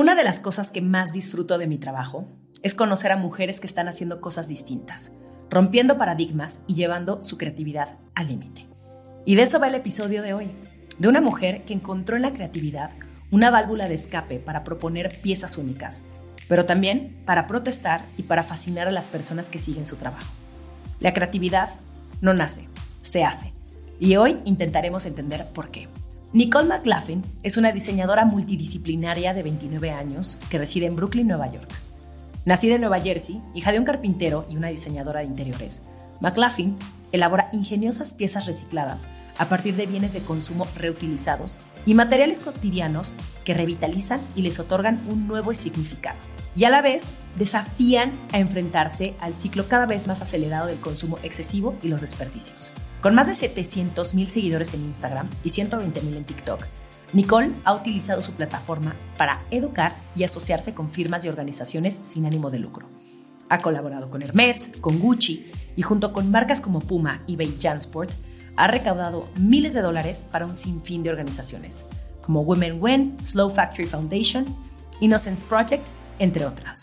Una de las cosas que más disfruto de mi trabajo es conocer a mujeres que están haciendo cosas distintas, rompiendo paradigmas y llevando su creatividad al límite. Y de eso va el episodio de hoy, de una mujer que encontró en la creatividad una válvula de escape para proponer piezas únicas, pero también para protestar y para fascinar a las personas que siguen su trabajo. La creatividad no nace, se hace. Y hoy intentaremos entender por qué. Nicole McLaughlin es una diseñadora multidisciplinaria de 29 años que reside en Brooklyn, Nueva York. Nacida en Nueva Jersey, hija de un carpintero y una diseñadora de interiores, McLaughlin elabora ingeniosas piezas recicladas a partir de bienes de consumo reutilizados y materiales cotidianos que revitalizan y les otorgan un nuevo significado. Y a la vez desafían a enfrentarse al ciclo cada vez más acelerado del consumo excesivo y los desperdicios. Con más de 700 mil seguidores en Instagram y 120 mil en TikTok, Nicole ha utilizado su plataforma para educar y asociarse con firmas y organizaciones sin ánimo de lucro. Ha colaborado con Hermes, con Gucci y junto con marcas como Puma, y eBay, Jansport, ha recaudado miles de dólares para un sinfín de organizaciones, como Women Win, Slow Factory Foundation, Innocence Project, entre otras.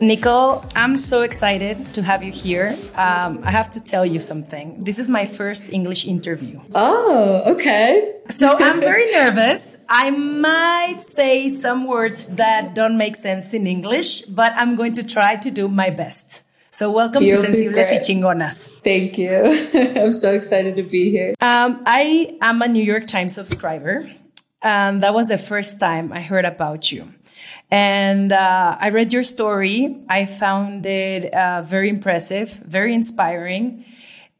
Nicole, I'm so excited to have you here. Um, I have to tell you something. This is my first English interview. Oh, okay. So I'm very nervous. I might say some words that don't make sense in English, but I'm going to try to do my best. So welcome You'll to Sensibles y Chingonas. Thank you. I'm so excited to be here. Um, I am a New York Times subscriber, and that was the first time I heard about you. And uh, I read your story. I found it uh, very impressive, very inspiring.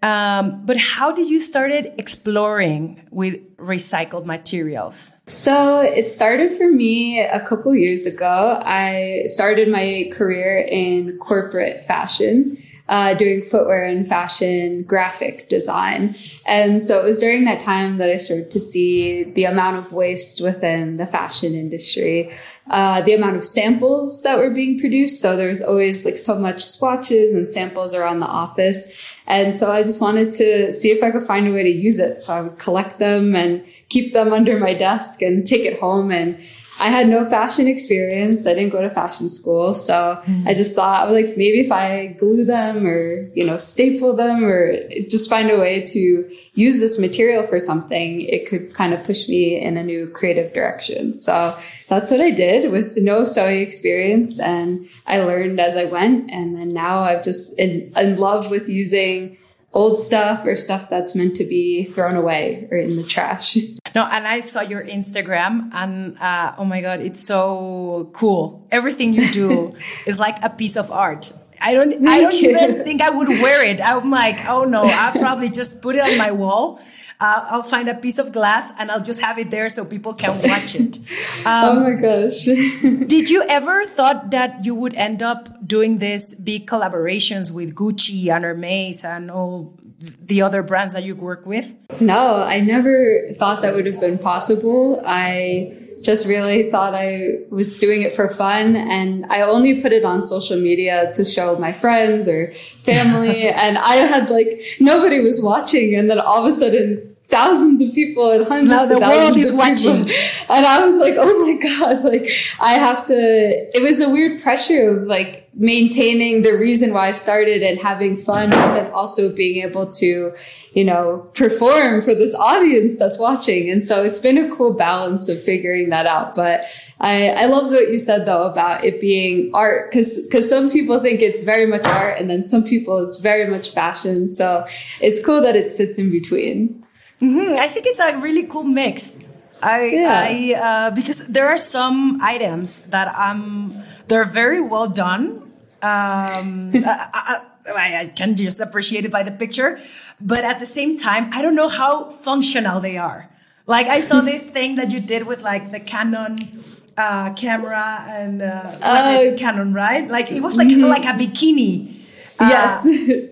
Um, but how did you started exploring with recycled materials? So it started for me a couple years ago. I started my career in corporate fashion uh, doing footwear and fashion graphic design. And so it was during that time that I started to see the amount of waste within the fashion industry, uh, the amount of samples that were being produced. So there was always like so much swatches and samples around the office. And so I just wanted to see if I could find a way to use it. So I would collect them and keep them under my desk and take it home and I had no fashion experience. I didn't go to fashion school. So mm. I just thought like maybe if I glue them or, you know, staple them or just find a way to use this material for something, it could kind of push me in a new creative direction. So that's what I did with no sewing experience. And I learned as I went. And then now I'm just in, in love with using old stuff or stuff that's meant to be thrown away or in the trash. No, and I saw your Instagram and uh, oh my God, it's so cool. Everything you do is like a piece of art. I don't, I don't even think I would wear it. I'm like, oh no, I'll probably just put it on my wall. Uh, I'll find a piece of glass and I'll just have it there so people can watch it. Um, oh my gosh. did you ever thought that you would end up doing this big collaborations with Gucci and Hermes and all the other brands that you work with? No, I never thought that would have been possible. I just really thought I was doing it for fun. And I only put it on social media to show my friends or family. and I had like, nobody was watching. And then all of a sudden, thousands of people and hundreds now the of thousands world is of watching. People. And I was like, oh my God, like I have to, it was a weird pressure of like maintaining the reason why I started and having fun, but then also being able to, you know, perform for this audience that's watching. And so it's been a cool balance of figuring that out. But I, I love what you said though about it being art because because some people think it's very much art and then some people it's very much fashion. So it's cool that it sits in between. Mm-hmm. I think it's a really cool mix. I, yeah. I uh, because there are some items that um they're very well done. Um, I, I, I, can just appreciate it by the picture, but at the same time, I don't know how functional they are Like I saw this thing that you did with like the Canon uh, camera and uh, was Uh, it Canon, right? Like it was like Mm-hmm. like a bikini. Uh, yes.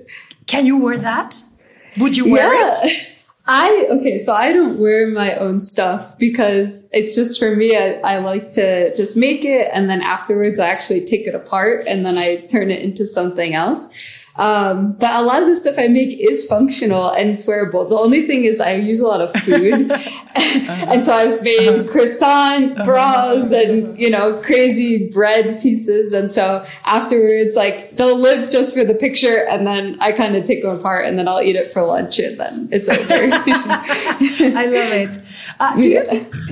Can you wear that? Would you wear it? I okay, so I don't wear my own stuff because it's just for me. I, I like to just make it, and then afterwards, I actually take it apart and then I turn it into something else. Um, but a lot of the stuff I make is functional and it's wearable. The only thing is I use a lot of food. and so I've made croissant bras and, you know, crazy bread pieces. And so afterwards, like they'll live just for the picture and then I kind of take them apart and then I'll eat it for lunch and then it's over. I love it. Uh, do, you,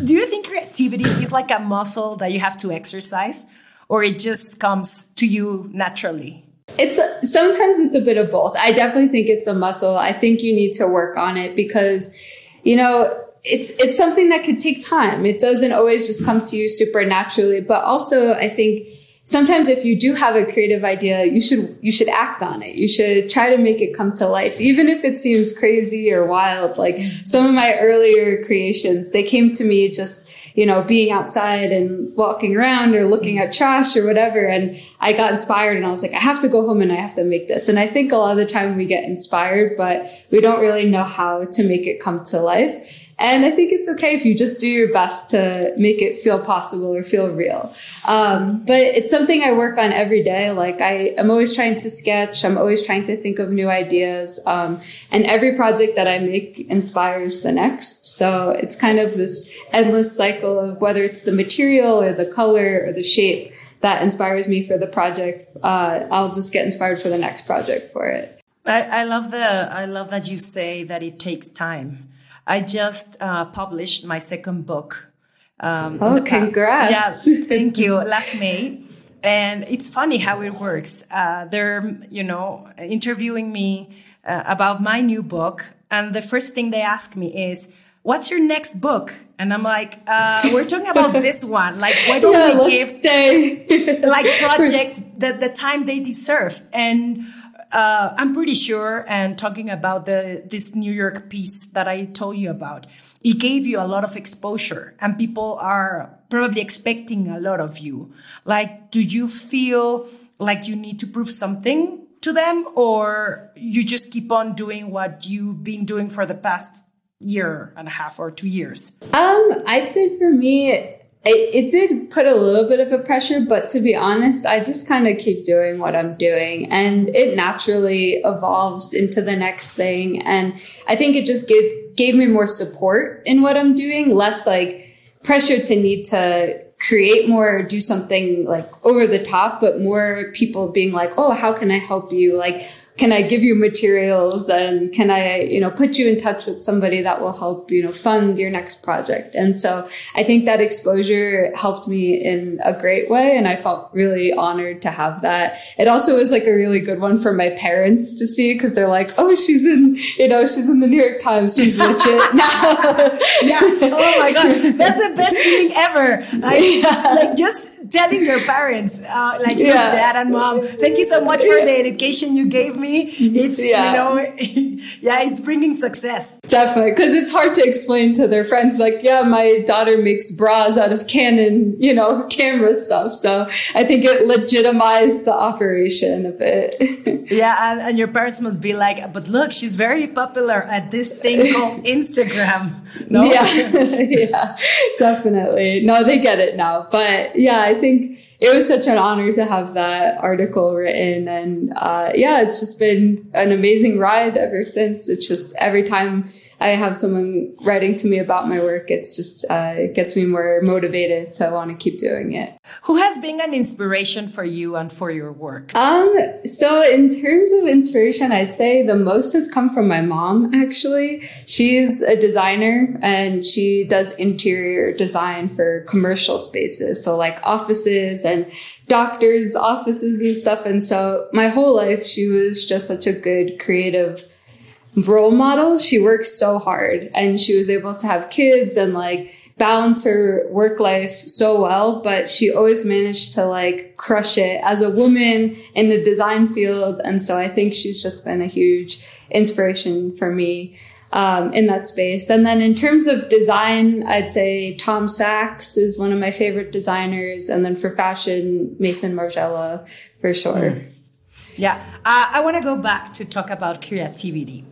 do you think creativity is like a muscle that you have to exercise, or it just comes to you naturally? It's sometimes it's a bit of both. I definitely think it's a muscle. I think you need to work on it because, you know, it's it's something that could take time. It doesn't always just come to you supernaturally. But also, I think sometimes if you do have a creative idea, you should you should act on it. You should try to make it come to life, even if it seems crazy or wild. Like some of my earlier creations, they came to me just you know, being outside and walking around or looking at trash or whatever. And I got inspired and I was like, I have to go home and I have to make this. And I think a lot of the time we get inspired, but we don't really know how to make it come to life. And I think it's okay if you just do your best to make it feel possible or feel real. Um, but it's something I work on every day. Like I, I'm always trying to sketch. I'm always trying to think of new ideas. Um, and every project that I make inspires the next. So it's kind of this endless cycle of whether it's the material or the color or the shape that inspires me for the project. Uh, I'll just get inspired for the next project for it. I, I love the I love that you say that it takes time. I just uh, published my second book. Um, oh, congrats! Yeah, thank you. Last May, and it's funny how it works. Uh, they're you know interviewing me uh, about my new book, and the first thing they ask me is, "What's your next book?" And I'm like, uh, "We're talking about this one. Like, why don't yeah, we give like projects the the time they deserve?" And uh, I'm pretty sure, and talking about the this New York piece that I told you about, it gave you a lot of exposure, and people are probably expecting a lot of you. Like, do you feel like you need to prove something to them, or you just keep on doing what you've been doing for the past year and a half or two years? Um, I'd say for me, it, it did put a little bit of a pressure, but to be honest, I just kind of keep doing what I'm doing and it naturally evolves into the next thing. And I think it just gave, gave me more support in what I'm doing, less like pressure to need to create more or do something like over the top, but more people being like, Oh, how can I help you? Like, can I give you materials and can I, you know, put you in touch with somebody that will help, you know, fund your next project? And so I think that exposure helped me in a great way. And I felt really honored to have that. It also was like a really good one for my parents to see because they're like, Oh, she's in, you know, she's in the New York Times. She's legit now. yeah. Oh my God. That's the best feeling ever. Like, yeah. like just telling your parents, uh, like your yeah. dad and mom, thank you so much for the education you gave me. It's, yeah. you know, yeah, it's bringing success. Definitely. Cause it's hard to explain to their friends, like, yeah, my daughter makes bras out of Canon, you know, camera stuff. So I think it legitimized the operation a bit. yeah. And, and your parents must be like, but look, she's very popular at this thing called Instagram. No? Yeah. yeah, definitely. No, they get it now. But yeah, I think it was such an honor to have that article written. And uh, yeah, it's just been an amazing ride ever since. It's just every time I have someone writing to me about my work, it's just uh, it gets me more motivated to want to keep doing it. Who has been an inspiration for you and for your work? Um, so in terms of inspiration, I'd say the most has come from my mom, actually. She's a designer and she does interior design for commercial spaces. So like offices and doctors' offices and stuff. And so my whole life, she was just such a good creative role model. She worked so hard and she was able to have kids and like balance her work life so well, but she always managed to like crush it as a woman in the design field. And so I think she's just been a huge inspiration for me. Um, in that space. And then in terms of design, I'd say Tom Sachs is one of my favorite designers. And then for fashion, Maison Margiela for sure. Mm. Yeah. Uh, I want to go back to talk about creativity.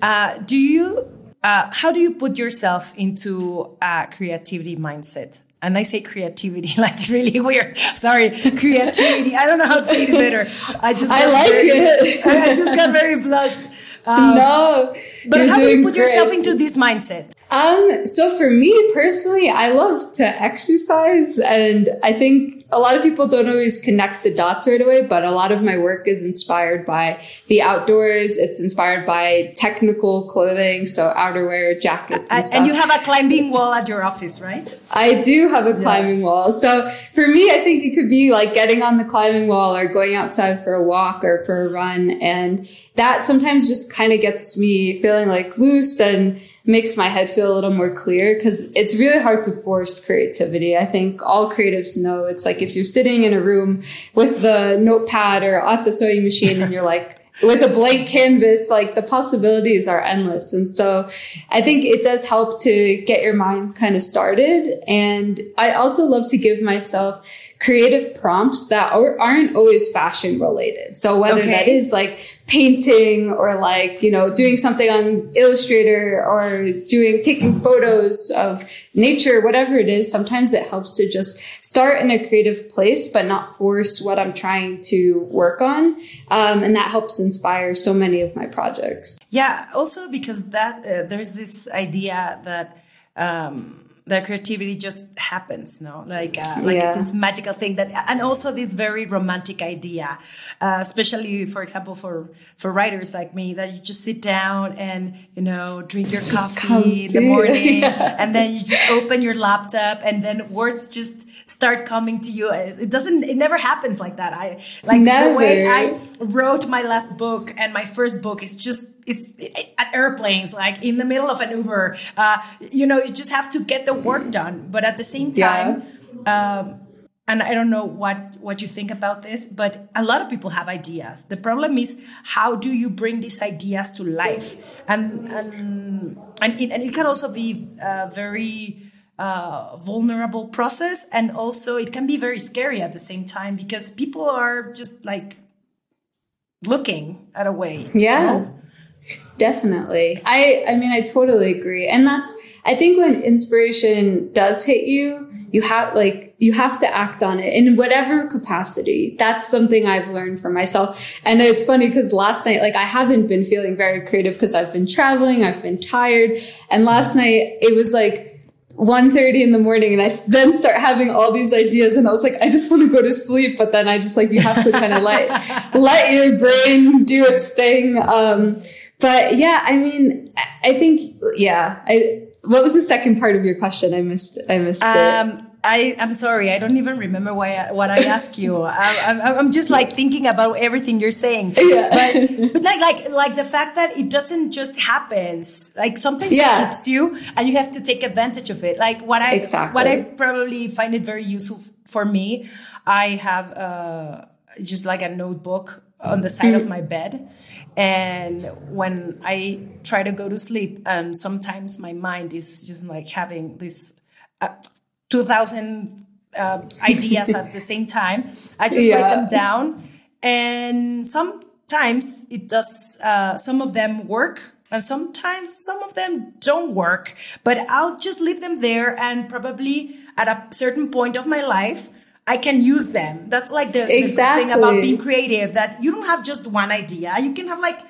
Uh, do you, uh, how do you put yourself into a creativity mindset? And I say creativity like really weird. Sorry, creativity. I don't know how to say it better. I just I like very, it. I just got very blushed. Um, no, but how do you put great. yourself into this mindset? Um, so for me personally, I love to exercise and I think a lot of people don't always connect the dots right away, but a lot of my work is inspired by the outdoors. It's inspired by technical clothing. So outerwear, jackets and, and And you have a climbing wall at your office, right? I do have a climbing yeah. wall. So for me, I think it could be like getting on the climbing wall or going outside for a walk or for a run. And that sometimes just kind of gets me feeling like loose and makes my head feel a little more clear because it's really hard to force creativity. I think all creatives know it's like if you're sitting in a room with the notepad or at the sewing machine and you're like, with a blank canvas, like the possibilities are endless. And so I think it does help to get your mind kind of started. And I also love to give myself creative prompts that aren't always fashion related. So whether okay. that is like painting or like, you know, doing something on Illustrator or doing, taking photos of nature, whatever it is, sometimes it helps to just start in a creative place, but not force what I'm trying to work on. Um, and that helps inspire so many of my projects. Yeah. Also because that, uh, there's this idea that, um, that creativity just happens no like uh, like yeah. this magical thing that and also this very romantic idea uh, especially for example for for writers like me that you just sit down and you know drink your coffee in the morning yeah. and then you just open your laptop and then words just start coming to you it doesn't it never happens like that i like never. the way i wrote my last book and my first book is just it's at airplanes, like in the middle of an Uber. Uh, you know, you just have to get the work done. But at the same time, yeah. um, and I don't know what what you think about this, but a lot of people have ideas. The problem is how do you bring these ideas to life, and and and it, and it can also be a very uh, vulnerable process, and also it can be very scary at the same time because people are just like looking at a way. Yeah. You know? Definitely. I, I mean, I totally agree. And that's, I think when inspiration does hit you, you have, like, you have to act on it in whatever capacity. That's something I've learned for myself. And it's funny because last night, like, I haven't been feeling very creative because I've been traveling, I've been tired. And last night, it was like, 1.30 in the morning and I then start having all these ideas and I was like, I just want to go to sleep. But then I just like, you have to kind of let, let your brain do its thing. Um, but yeah, I mean, I think, yeah. I, what was the second part of your question? I missed, I missed um, it. I, I'm sorry. I don't even remember why I, what I asked you. I, am just like thinking about everything you're saying. Yeah. But, but like, like, like the fact that it doesn't just happen. Like sometimes yeah. it hits you and you have to take advantage of it. Like what I, exactly. what I probably find it very useful for me. I have, uh, just like a notebook on the side of my bed. And when I try to go to sleep, and sometimes my mind is just like having this uh, 2000 uh, ideas at the same time, I just yeah. write them down. And sometimes it does, uh, some of them work. And sometimes some of them don't work, but I'll just leave them there and probably at a certain point of my life, I can use them. That's like the, exactly. the thing about being creative that you don't have just one idea. You can have like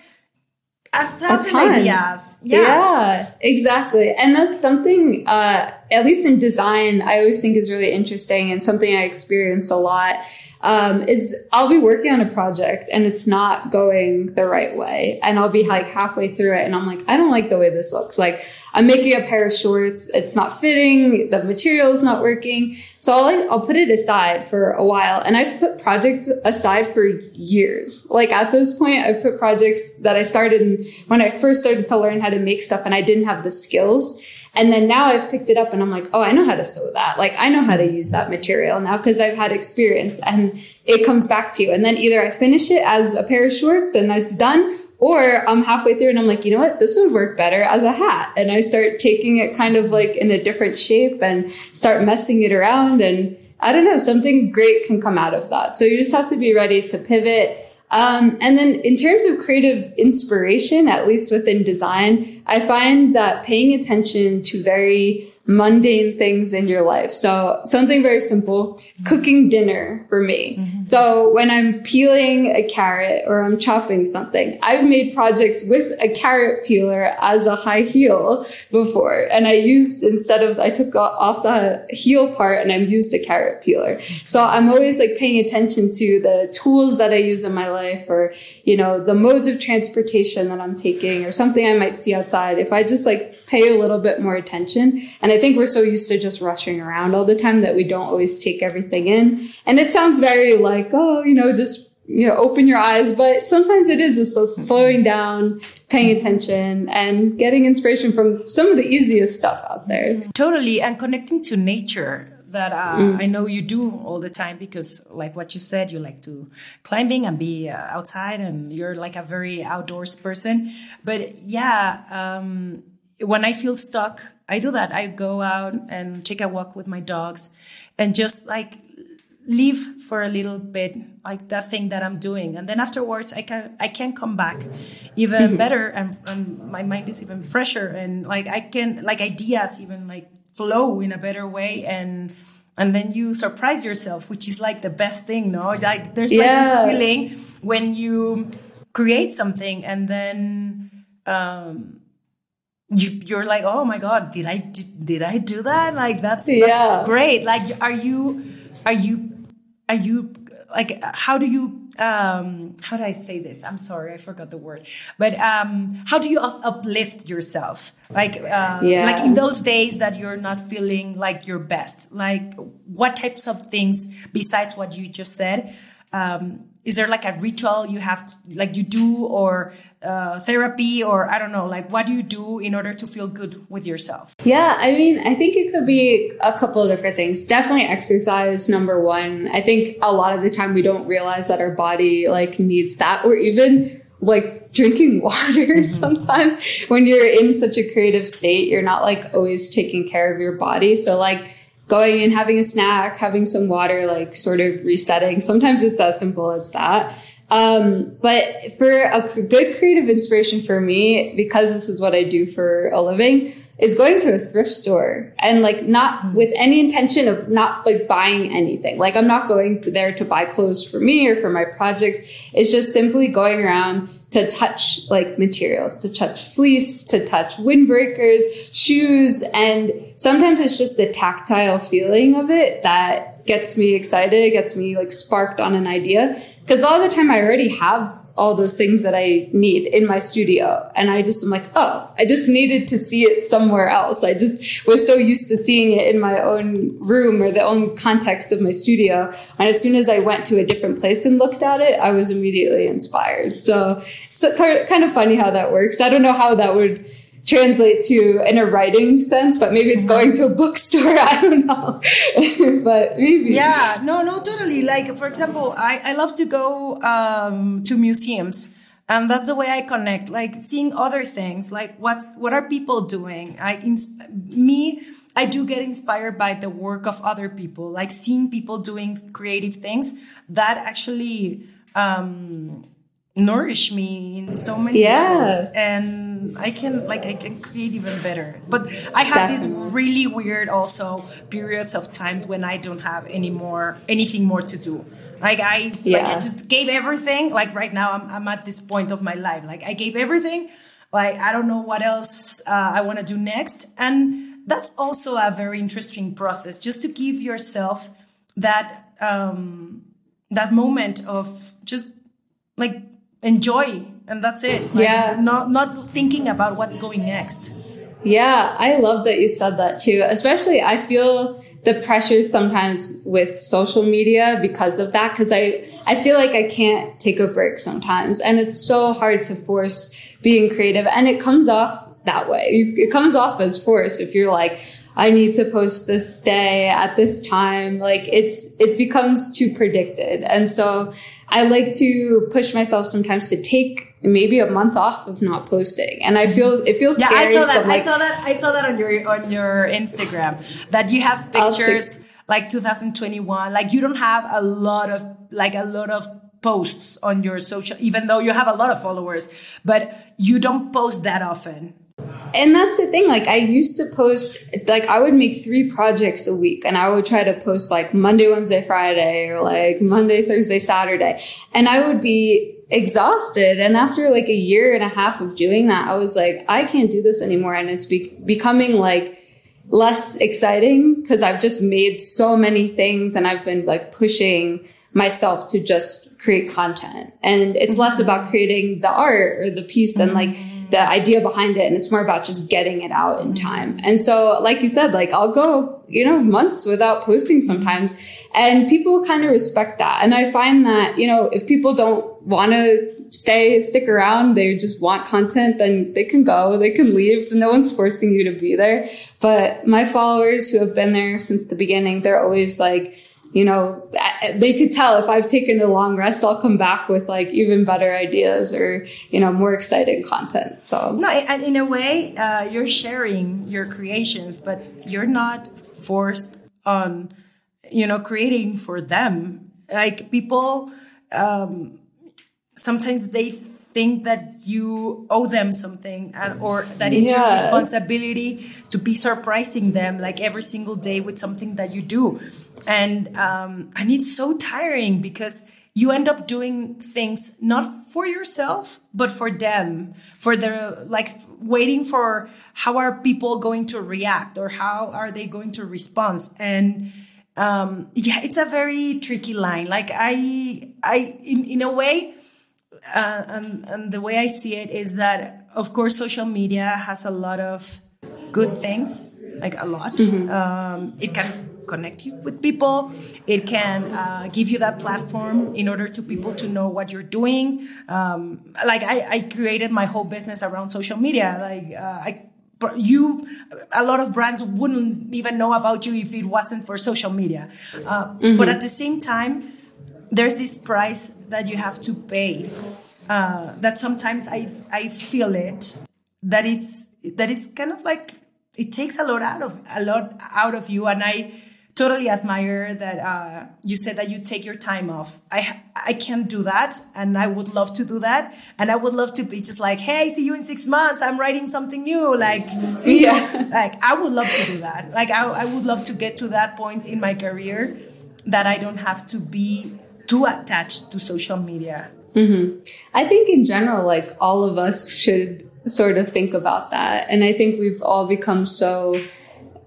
a thousand a ideas. Yeah. yeah. exactly. And that's something, uh, at least in design, I always think is really interesting and something I experience a lot um, is I'll be working on a project and it's not going the right way. And I'll be like halfway through it and I'm like, I don't like the way this looks. Like I'm making a pair of shorts. It's not fitting. The material is not working. So I'll like, I'll put it aside for a while. And I've put projects aside for years. Like at this point, I've put projects that I started when I first started to learn how to make stuff and I didn't have the skills. And then now I've picked it up and I'm like, oh, I know how to sew that. Like I know how to use that material now because I've had experience and it comes back to you. And then either I finish it as a pair of shorts and that's done Or I'm halfway through and I'm like, you know what? This would work better as a hat. And I start taking it kind of like in a different shape and start messing it around. And I don't know, something great can come out of that. So you just have to be ready to pivot um, and then in terms of creative inspiration, at least within design, I find that paying attention to very mundane things in your life. So something very simple, mm-hmm. cooking dinner for me. Mm-hmm. So when I'm peeling a carrot or I'm chopping something, I've made projects with a carrot peeler as a high heel before. And I used, instead of, I took off the heel part and I'm used a carrot peeler. So I'm always like paying attention to the tools that I use in my life or, you know, the modes of transportation that I'm taking or something I might see outside. If I just like pay a little bit more attention. And I think we're so used to just rushing around all the time that we don't always take everything in. And it sounds very like, oh, you know, just, you know, open your eyes. But sometimes it is just slowing down, paying attention and getting inspiration from some of the easiest stuff out there. Totally. And connecting to nature that uh, mm. I know you do all the time because, like what you said, you like to climbing and be uh, outside, and you're like a very outdoors person. But yeah, um, when I feel stuck, I do that. I go out and take a walk with my dogs and just like leave for a little bit, like that thing that I'm doing. And then afterwards, I can, I can come back even mm-hmm. better and, and my mind is even fresher and like I can, like ideas even like flow in a better way and, and then you surprise yourself, which is like the best thing, no? Like there's yeah. like this feeling when you create something and then, um, you, you're like, oh my god, did I did I do that? Like that's that's yeah. great. Like, are you are you are you like how do you um how do I say this? I'm sorry, I forgot the word. But um how do you uplift yourself? Like uh, yeah. like in those days that you're not feeling like your best. Like what types of things besides what you just said um is there like a ritual you have to, like you do or uh, therapy or i don't know like what do you do in order to feel good with yourself? Yeah i mean i think it could be a couple of different things. Definitely exercise number one. I think a lot of the time we don't realize that our body like needs that or even like drinking water mm-hmm. sometimes. When you're in such a creative state you're not like always taking care of your body. So like going and having a snack, having some water, like sort of resetting. Sometimes it's as simple as that. Um, but for a good creative inspiration for me, because this is what I do for a living, is going to a thrift store and like not hmm. with any intention of not like buying anything. Like I'm not going to there to buy clothes for me or for my projects. It's just simply going around to touch like materials, to touch fleece, to touch windbreakers, shoes. And sometimes it's just the tactile feeling of it that gets me excited, gets me like sparked on an idea. Cause all the time I already have all those things that I need in my studio. And I just am like, oh, I just needed to see it somewhere else. I just was so used to seeing it in my own room or the own context of my studio. And as soon as I went to a different place and looked at it, I was immediately inspired. So, so kind of funny how that works. I don't know how that would translate to in a writing sense, but maybe it's going to a bookstore. I don't know, but maybe. Yeah, no, no, totally. Like, for example, I, I love to go um, to museums. And that's the way I connect, like seeing other things, like what's, what are people doing? I, me, I do get inspired by the work of other people, like seeing people doing creative things that actually, um, nourish me in so many yeah. levels and i can like i can create even better but i have these really weird also periods of times when i don't have any more anything more to do like i yeah. like i just gave everything like right now I'm, I'm at this point of my life like i gave everything like i don't know what else uh, i want to do next and that's also a very interesting process just to give yourself that um that moment of just like enjoy and that's it like, yeah not not thinking about what's going next yeah i love that you said that too especially i feel the pressure sometimes with social media because of that because i i feel like i can't take a break sometimes and it's so hard to force being creative and it comes off that way it comes off as force if you're like I need to post this day at this time. Like it's, it becomes too predicted. And so I like to push myself sometimes to take maybe a month off of not posting. And I mm-hmm. feel, it feels yeah, scary. I saw that. like, I saw that. I saw that on your, on your Instagram that you have pictures like 2021. Like you don't have a lot of, like a lot of posts on your social, even though you have a lot of followers, but you don't post that often and that's the thing like i used to post like i would make three projects a week and i would try to post like monday wednesday friday or like monday thursday saturday. And i would be exhausted and after like a year and a half of doing that i was like i can't do this anymore and it's be- becoming like less exciting because i've just made so many things and i've been like pushing myself to just create content. And it's less about mm-hmm. creating the art or the piece and like mm-hmm. The idea behind it and it's more about just getting it out in time. And so, like you said, like I'll go, you know, months without posting sometimes and people kind of respect that. And I find that, you know, if people don't want to stay, stick around, they just want content, then they can go, they can leave. No one's forcing you to be there. But my followers who have been there since the beginning, they're always like, you know, they could tell if I've taken a long rest, I'll come back with like even better ideas or, you know, more exciting content. So, no, and in a way, uh, you're sharing your creations, but you're not forced on, you know, creating for them. Like people, um, sometimes they think that you owe them something and, or that it's yeah. your responsibility to be surprising them like every single day with something that you do and um, and it's so tiring because you end up doing things not for yourself but for them for their like waiting for how are people going to react or how are they going to respond. And um, yeah it's a very tricky line. Like i i in, in a way uh, and, and the way i see it is that of course social media has a lot of good things like a lot. Mm-hmm. um, it can connect you with people. It can uh, give you that platform in order to people to know what you're doing. Um, like I, I, created my whole business around social media. Like uh, I you a lot of brands wouldn't even know about you if it wasn't for social media uh, mm-hmm. but at the same time there's this price that you have to pay uh, that sometimes i i feel it that it's that it's kind of like it takes a lot out of a lot out of you and i totally admire that uh, you said that you take your time off. I I can't do that, and I would love to do that, and I would love to be just like, hey, see you in six months. I'm writing something new. Like, see, yeah. like I would love to do that. Like, I I would love to get to that point in my career that I don't have to be too attached to social media. Mm-hmm. I think in general, like all of us should sort of think about that, and I think we've all become so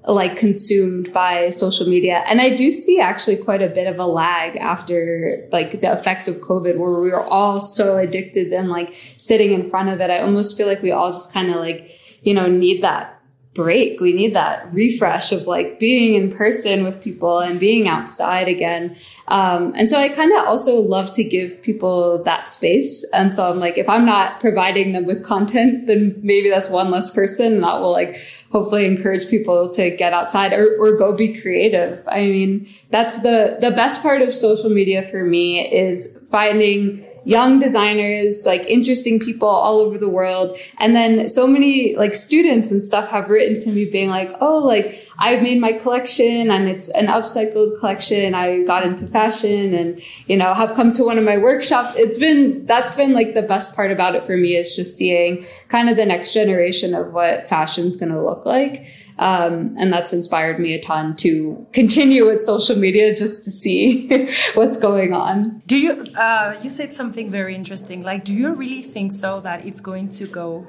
like consumed by social media. And I do see actually quite a bit of a lag after like the effects of COVID where we were all so addicted and like sitting in front of it. I almost feel like we all just kind of like, you know, need that break. We need that refresh of like being in person with people and being outside again. Um, and so I kind of also love to give people that space. And so I'm like, if I'm not providing them with content, then maybe that's one less person that will like hopefully encourage people to get outside or, or go be creative. I mean, that's the, the best part of social media for me is finding young designers, like interesting people all over the world. And then so many like students and stuff have written to me being like, Oh, like I've made my collection and it's an upcycled collection. I got into fashion and, you know, have come to one of my workshops. It's been, that's been like the best part about it for me is just seeing kind of the next generation of what fashion's going to look like. Um, and that's inspired me a ton to continue with social media just to see what's going on. Do you, uh, you said something very interesting. Like, do you really think so that it's going to go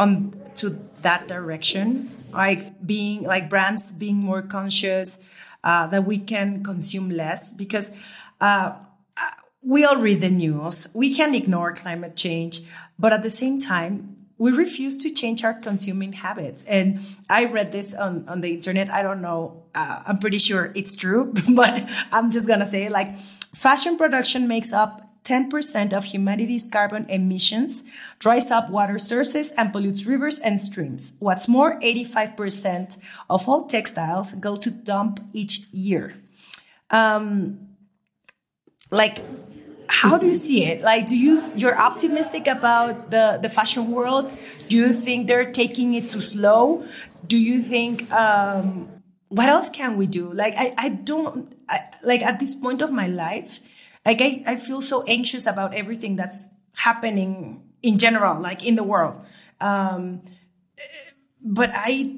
on to that direction? Like being, like brands being more conscious, uh, that we can consume less because, uh, we all read the news. We can ignore climate change, but at the same time, we refuse to change our consuming habits. And I read this on, on the internet. I don't know. Uh, I'm pretty sure it's true, but I'm just going to say like fashion production makes up 10% of humanity's carbon emissions, dries up water sources, and pollutes rivers and streams. What's more, 85% of all textiles go to dump each year. Um, like, how do you see it? Like, do you you're optimistic about the the fashion world? Do you think they're taking it too slow? Do you think um, what else can we do? Like, I I don't I, like at this point of my life, like I I feel so anxious about everything that's happening in general, like in the world. Um, but I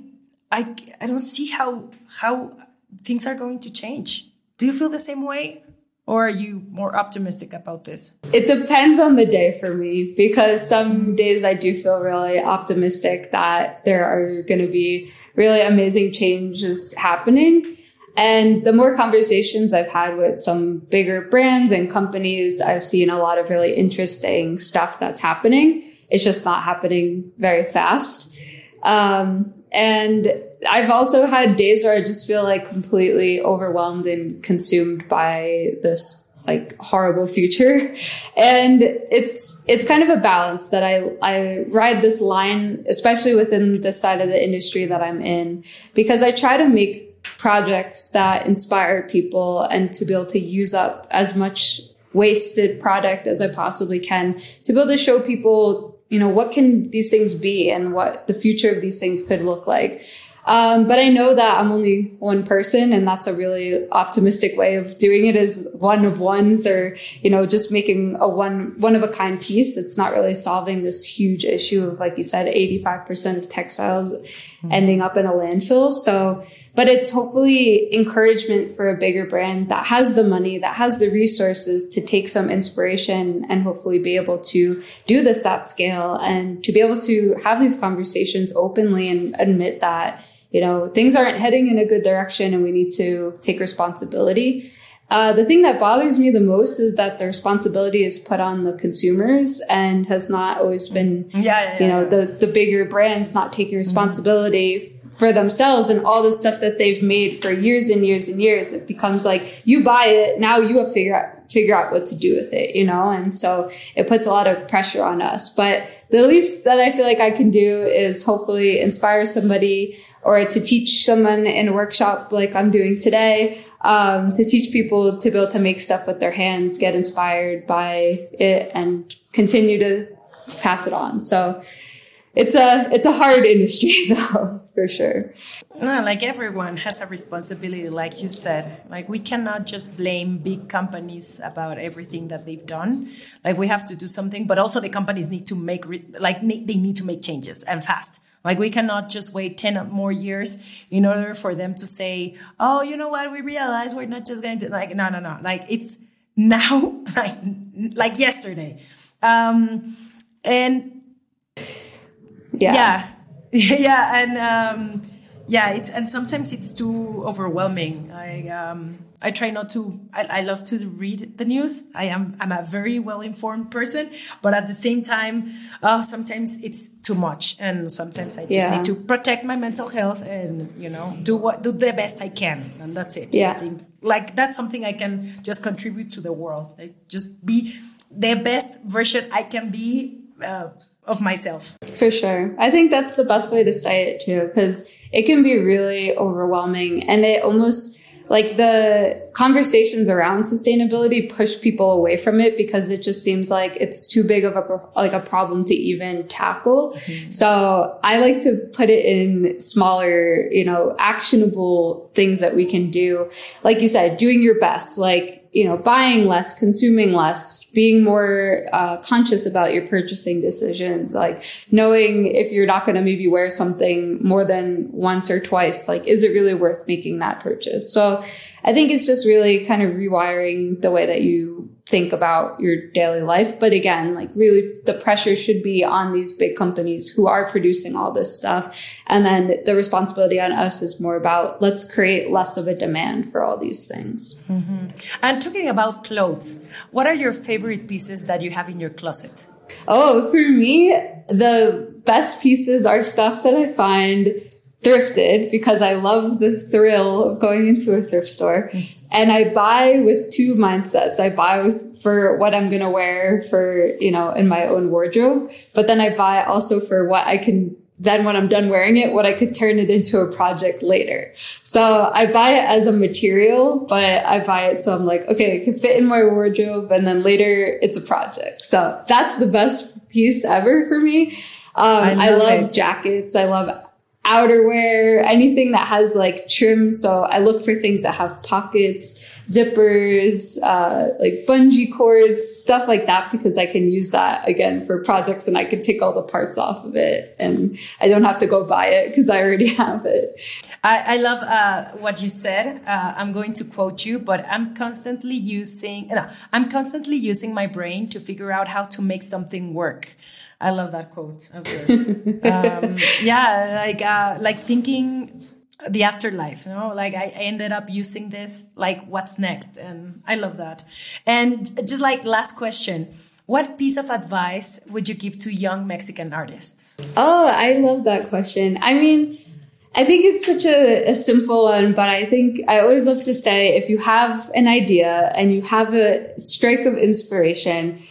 I I don't see how how things are going to change. Do you feel the same way? Or are you more optimistic about this? It depends on the day for me because some days I do feel really optimistic that there are going to be really amazing changes happening. And the more conversations I've had with some bigger brands and companies, I've seen a lot of really interesting stuff that's happening. It's just not happening very fast. Um, and I've also had days where I just feel like completely overwhelmed and consumed by this like horrible future. And it's, it's kind of a balance that I, I ride this line, especially within the side of the industry that I'm in, because I try to make projects that inspire people and to be able to use up as much wasted product as I possibly can to be able to show people you know, what can these things be and what the future of these things could look like. Um, but I know that I'm only one person and that's a really optimistic way of doing it is one of ones or, you know, just making a one, one of a kind piece. It's not really solving this huge issue of, like you said, 85% of textiles mm-hmm. ending up in a landfill. So, but it's hopefully encouragement for a bigger brand that has the money, that has the resources to take some inspiration and hopefully be able to do this at scale and to be able to have these conversations openly and admit that, you know, things aren't heading in a good direction and we need to take responsibility. Uh, the thing that bothers me the most is that the responsibility is put on the consumers and has not always been, yeah, yeah you know, the, the bigger brands not taking responsibility mm-hmm for themselves and all the stuff that they've made for years and years and years. It becomes like you buy it, now you have to figure out figure out what to do with it, you know? And so it puts a lot of pressure on us. But the least that I feel like I can do is hopefully inspire somebody or to teach someone in a workshop like I'm doing today. Um, to teach people to be able to make stuff with their hands, get inspired by it and continue to pass it on. So it's a it's a hard industry though for sure. No like everyone has a responsibility like you said. Like we cannot just blame big companies about everything that they've done. Like we have to do something but also the companies need to make re- like they need to make changes and fast. Like we cannot just wait 10 more years in order for them to say oh you know what? We realize we're not just going to like no no no. Like it's now like like yesterday. Um and yeah. Yeah. yeah. And, um, yeah, it's, and sometimes it's too overwhelming. I, um, I try not to, I, I love to read the news. I am, I'm a very well informed person, but at the same time, uh, sometimes it's too much. And sometimes I just yeah. need to protect my mental health and, you know, do what, do the best I can. And that's it. Yeah. I think like that's something I can just contribute to the world. Like just be the best version I can be. Uh, of myself. For sure. I think that's the best way to say it too, because it can be really overwhelming and it almost like the conversations around sustainability push people away from it because it just seems like it's too big of a like a problem to even tackle. Mm-hmm. So I like to put it in smaller, you know, actionable things that we can do. Like you said, doing your best, like you know, buying less, consuming less, being more uh, conscious about your purchasing decisions, like knowing if you're not going to maybe wear something more than once or twice, like, is it really worth making that purchase? So I think it's just really kind of rewiring the way that you think about your daily life. But again, like really the pressure should be on these big companies who are producing all this stuff. And then the responsibility on us is more about let's create less of a demand for all these things. Mm-hmm. And talking about clothes, what are your favorite pieces that you have in your closet? Oh, for me, the best pieces are stuff that I find thrifted because I love the thrill of going into a thrift store. And I buy with two mindsets. I buy with, for what I'm going to wear for, you know, in my own wardrobe, but then I buy also for what I can then when I'm done wearing it, what I could turn it into a project later. So I buy it as a material, but I buy it so I'm like, okay, it can fit in my wardrobe and then later it's a project. So that's the best piece ever for me. Um, I love, I love jackets. I love outerwear, anything that has like trim. So I look for things that have pockets zippers, uh, like bungee cords, stuff like that, because I can use that again for projects and I can take all the parts off of it and I don't have to go buy it because I already have it. I, I love uh, what you said. Uh, I'm going to quote you, but I'm constantly using, no, I'm constantly using my brain to figure out how to make something work. I love that quote of this. um, yeah, like uh, like thinking the afterlife you know? Like I, ended up using this like what's next? And i love that. And just like last question. What piece of advice would you give to young mexican artists? Oh i love that question. I mean i think it's such a, a simple one but i think i always love to say if you have an idea and you have a strike of inspiration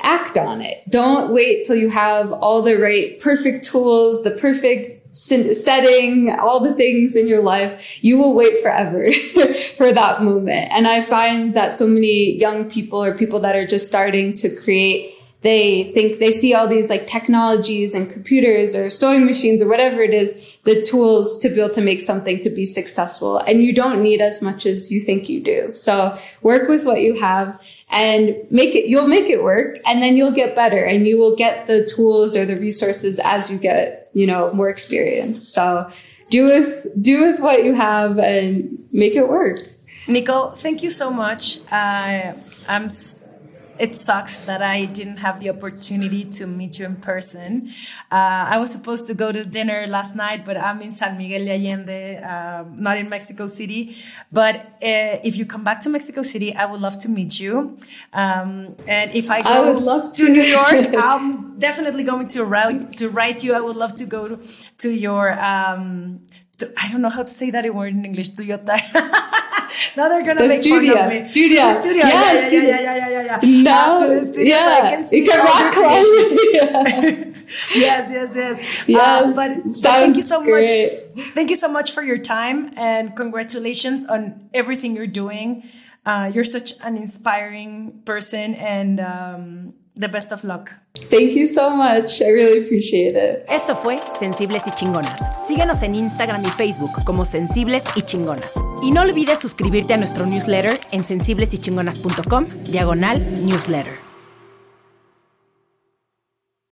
act on it don't wait till you have all the right perfect tools the perfect setting, all the things in your life, you will wait forever for that moment. And I find that so many young people or people that are just starting to create they think they see all these like technologies and computers or sewing machines or whatever it is, the tools to be able to make something to be successful. And you don't need as much as you think you do. So work with what you have and make it, you'll make it work and then you'll get better and you will get the tools or the resources as you get, you know, more experience. So do with, do with what you have and make it work. Nico, thank you so much. Uh, I'm it sucks that I didn't have the opportunity to meet you in person. Uh, I was supposed to go to dinner last night, but I'm in San Miguel de Allende, uh, not in Mexico City. But uh, if you come back to Mexico City, I would love to meet you. Um, and if I go I would love to. to New York, I'm definitely going to write to write you. I would love to go to, to your. Um, to, I don't know how to say that word in English. Toyota. now they're gonna the make studio. fun of me. Studio. To the studio. Yes, yeah, yeah, yeah, yeah, yeah, yeah, yeah. No, uh, to the studio yeah. so I can see you can rock climb. yes, yes, yes. Yes, uh, but, but thank you so great. much. Thank you so much for your time and congratulations on everything you're doing. Uh, you're such an inspiring person and um, the best of luck. Thank you so much. I really appreciate it. Esto fue Sensibles y Chingonas. Síguenos en Instagram y Facebook como Sensibles y Chingonas. Y no olvides suscribirte a nuestro newsletter en sensiblesychingonas.com, diagonal newsletter.